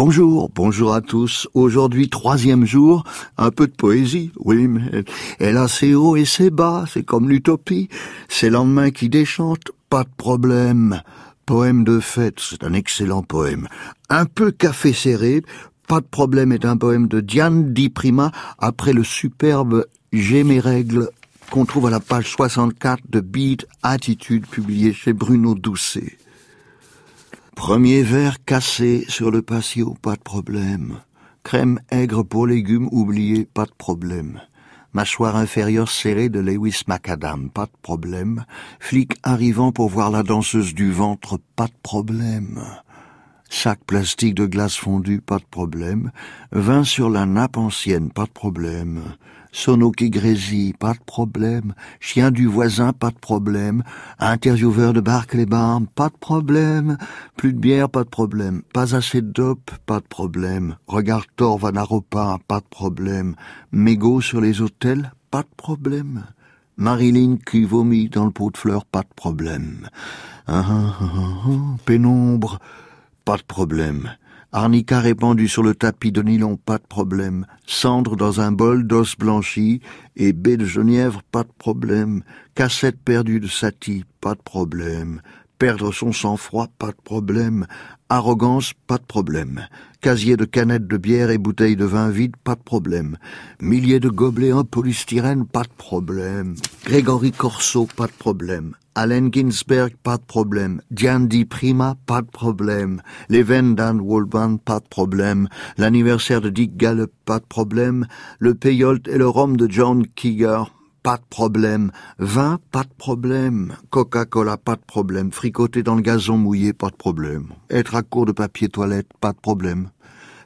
Bonjour, bonjour à tous. Aujourd'hui, troisième jour, un peu de poésie. Oui, mais elle a ses hauts et ses bas, c'est comme l'utopie. C'est lendemain qui déchante, pas de problème. Poème de fête, c'est un excellent poème. Un peu café serré, pas de problème est un poème de Diane Di Prima après le superbe J'ai mes règles qu'on trouve à la page 64 de Beat Attitude publié chez Bruno Doucet. Premier verre cassé sur le patio, pas de problème. Crème aigre pour légumes oublié, pas de problème. Mâchoire inférieure serrée de Lewis Macadam, pas de problème. Flic arrivant pour voir la danseuse du ventre, pas de problème. Sac plastique de glace fondue, pas de problème. Vin sur la nappe ancienne, pas de problème. Sono qui grésille, pas de problème. Chien du voisin, pas de problème. Intervieweur de les Barnes, pas de problème. Plus de bière, pas de problème. Pas assez de dope, pas de problème. Regard tort Vanaropa, pas de problème. Mégots sur les hôtels, pas de problème. Marilyn qui vomit dans le pot de fleurs, pas de problème. Ah, ah, ah, pénombre, pas de problème. Arnica répandu sur le tapis de nylon, pas de problème. Cendre dans un bol d'os blanchi et baie de genièvre, pas de problème. Cassette perdue de Satie, pas de problème. Perdre son sang-froid, pas de problème. Arrogance, pas de problème. Casier de canettes de bière et bouteilles de vin vide, pas de problème. Milliers de gobelets en polystyrène, pas de problème. Grégory Corso, pas de problème. Allen Ginsberg, pas de problème. Diane Di Prima, pas de problème. Les veines d'Anne Wolban, pas de problème. L'anniversaire de Dick Gallup, pas de problème. Le payolt et le rhum de John Kiger, pas de problème. Vin, pas de problème. Coca-Cola, pas de problème. Fricoter dans le gazon mouillé, pas de problème. Être à court de papier toilette, pas de problème.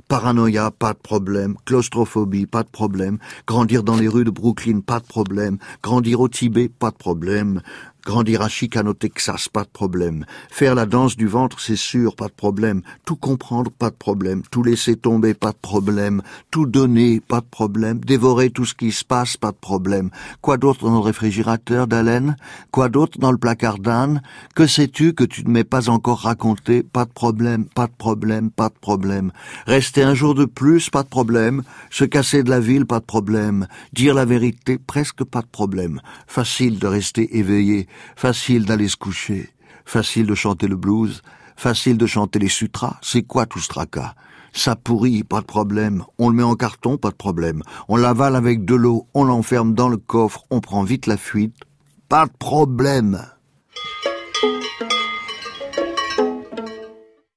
Paranoïa, pas de problème. Claustrophobie, pas de problème. Grandir dans les rues de Brooklyn, pas de problème. Grandir au Tibet, pas de problème. Grandir à Chicano, Texas, pas de problème. Faire la danse du ventre, c'est sûr, pas de problème. Tout comprendre, pas de problème. Tout laisser tomber, pas de problème. Tout donner, pas de problème. Dévorer tout ce qui se passe, pas de problème. Quoi d'autre dans le réfrigérateur d'Haleine Quoi d'autre dans le placard d'Anne Que sais-tu que tu ne m'aies pas encore raconté Pas de problème, pas de problème, pas de problème. Rester un jour de plus, pas de problème. Se casser de la ville, pas de problème. Dire la vérité, presque pas de problème. Facile de rester éveillé Facile d'aller se coucher, facile de chanter le blues, facile de chanter les sutras. C'est quoi tout ce tracas? Ça pourrit, pas de problème. On le met en carton, pas de problème. On l'avale avec de l'eau, on l'enferme dans le coffre, on prend vite la fuite. Pas de problème.